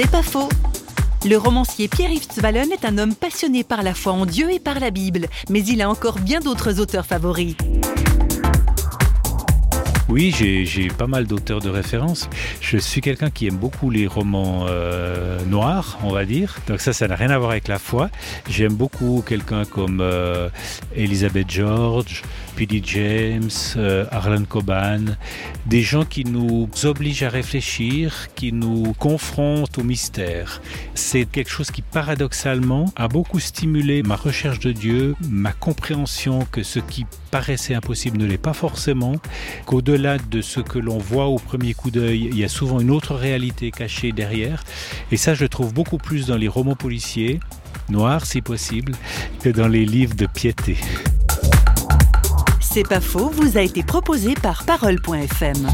C'est pas faux. Le romancier Pierre-Yves Zwallen est un homme passionné par la foi en Dieu et par la Bible, mais il a encore bien d'autres auteurs favoris. Oui, j'ai pas mal d'auteurs de référence. Je suis quelqu'un qui aime beaucoup les romans euh, noirs, on va dire. Donc ça, ça n'a rien à voir avec la foi. J'aime beaucoup quelqu'un comme euh, Elizabeth George, P.D. James, euh, Coban, des gens qui nous obligent à réfléchir, qui nous confrontent au mystère. C'est quelque chose qui paradoxalement a beaucoup stimulé ma recherche de Dieu, ma compréhension que ce qui paraissait impossible ne l'est pas forcément, qu'au-delà au-delà de ce que l'on voit au premier coup d'œil, il y a souvent une autre réalité cachée derrière. Et ça, je trouve beaucoup plus dans les romans policiers, noirs si possible, que dans les livres de piété. C'est pas faux, vous a été proposé par parole.fm.